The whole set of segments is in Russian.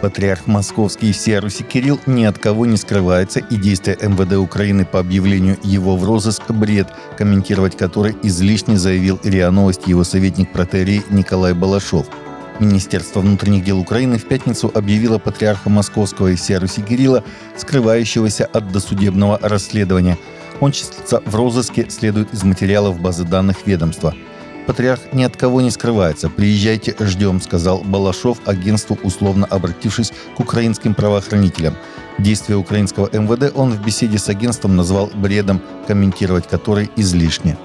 Патриарх Московский всея Руси Кирилл ни от кого не скрывается, и действия МВД Украины по объявлению его в розыск – бред, комментировать который излишне заявил РИА Новости его советник протерии Николай Балашов. Министерство внутренних дел Украины в пятницу объявило патриарха Московского и всея Руси Кирилла, скрывающегося от досудебного расследования. Он числится в розыске, следует из материалов базы данных ведомства – Патриарх ни от кого не скрывается. «Приезжайте, ждем», — сказал Балашов агентству, условно обратившись к украинским правоохранителям. Действия украинского МВД он в беседе с агентством назвал бредом, комментировать который излишне.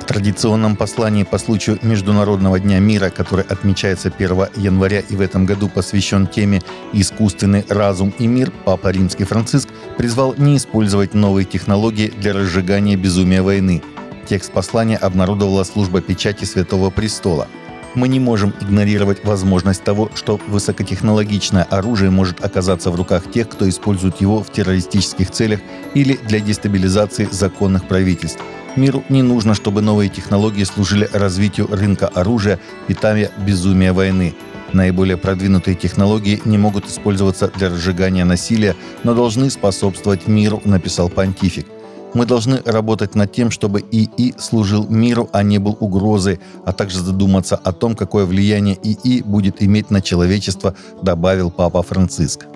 В традиционном послании по случаю Международного дня мира, который отмечается 1 января и в этом году посвящен теме «Искусственный разум и мир», Папа Римский Франциск призвал не использовать новые технологии для разжигания безумия войны – Текст послания обнародовала служба печати Святого Престола. Мы не можем игнорировать возможность того, что высокотехнологичное оружие может оказаться в руках тех, кто использует его в террористических целях или для дестабилизации законных правительств. Миру не нужно, чтобы новые технологии служили развитию рынка оружия, питая безумие войны. Наиболее продвинутые технологии не могут использоваться для разжигания насилия, но должны способствовать миру, написал понтифик. Мы должны работать над тем, чтобы ИИ служил миру, а не был угрозой, а также задуматься о том, какое влияние ИИ будет иметь на человечество, добавил Папа Франциск.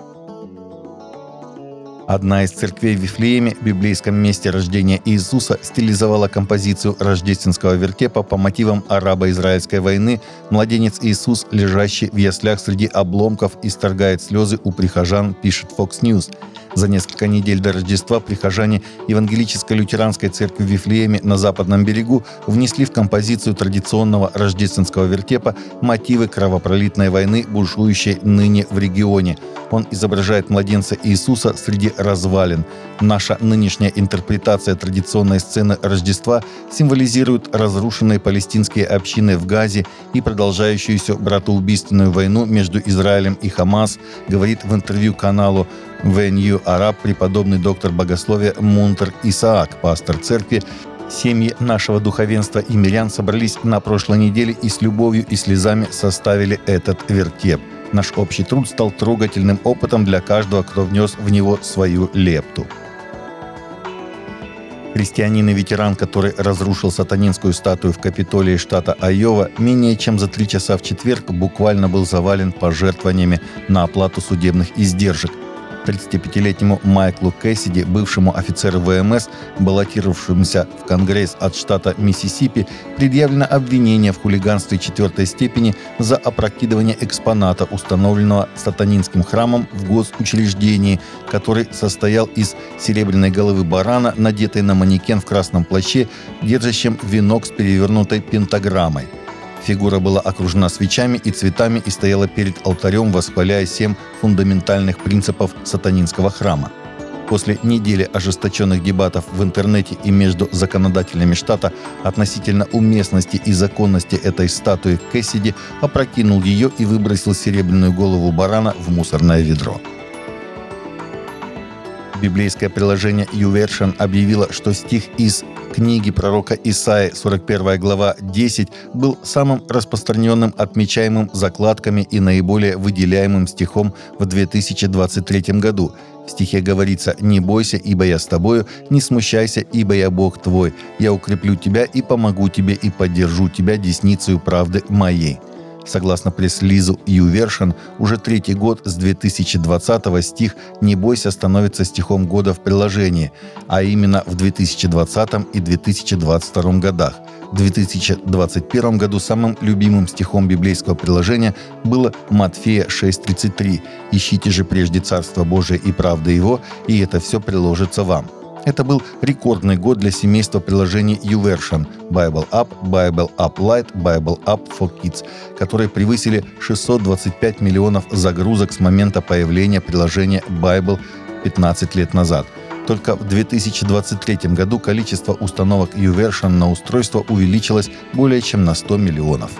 Одна из церквей в Вифлееме, библейском месте рождения Иисуса, стилизовала композицию рождественского вертепа по мотивам арабо-израильской войны. Младенец Иисус, лежащий в яслях среди обломков, исторгает слезы у прихожан, пишет Fox News – за несколько недель до Рождества прихожане Евангелической лютеранской церкви в Вифлееме на западном берегу внесли в композицию традиционного рождественского вертепа мотивы кровопролитной войны, бушующей ныне в регионе. Он изображает младенца Иисуса среди развалин. Наша нынешняя интерпретация традиционной сцены Рождества символизирует разрушенные палестинские общины в Газе и продолжающуюся братоубийственную войну между Израилем и Хамас, говорит в интервью каналу ВНЮ Араб преподобный доктор богословия Мунтер Исаак, пастор церкви, Семьи нашего духовенства и мирян собрались на прошлой неделе и с любовью и слезами составили этот вертеп. Наш общий труд стал трогательным опытом для каждого, кто внес в него свою лепту. Христианин и ветеран, который разрушил сатанинскую статую в Капитолии штата Айова, менее чем за три часа в четверг буквально был завален пожертвованиями на оплату судебных издержек. 35-летнему Майклу Кэссиди, бывшему офицеру ВМС, баллотировавшемуся в Конгресс от штата Миссисипи, предъявлено обвинение в хулиганстве четвертой степени за опрокидывание экспоната, установленного сатанинским храмом в госучреждении, который состоял из серебряной головы барана, надетой на манекен в красном плаще, держащем венок с перевернутой пентаграммой – Фигура была окружена свечами и цветами и стояла перед алтарем, восхваляя семь фундаментальных принципов сатанинского храма. После недели ожесточенных дебатов в интернете и между законодателями штата относительно уместности и законности этой статуи Кэссиди опрокинул ее и выбросил серебряную голову барана в мусорное ведро. Библейское приложение YouVersion объявило, что стих из книги пророка Исаи, 41 глава 10, был самым распространенным, отмечаемым закладками и наиболее выделяемым стихом в 2023 году. В стихе говорится «Не бойся, ибо я с тобою, не смущайся, ибо я Бог твой. Я укреплю тебя и помогу тебе и поддержу тебя десницей правды моей». Согласно пресс-лизу YouVersion, уже третий год с 2020 стих «Не бойся» становится стихом года в приложении, а именно в 2020 и 2022 годах. В 2021 году самым любимым стихом библейского приложения было Матфея 6.33 «Ищите же прежде Царство Божие и правды Его, и это все приложится вам». Это был рекордный год для семейства приложений YouVersion Bible App, Bible App Lite, Bible App for Kids, которые превысили 625 миллионов загрузок с момента появления приложения Bible 15 лет назад. Только в 2023 году количество установок YouVersion на устройство увеличилось более чем на 100 миллионов.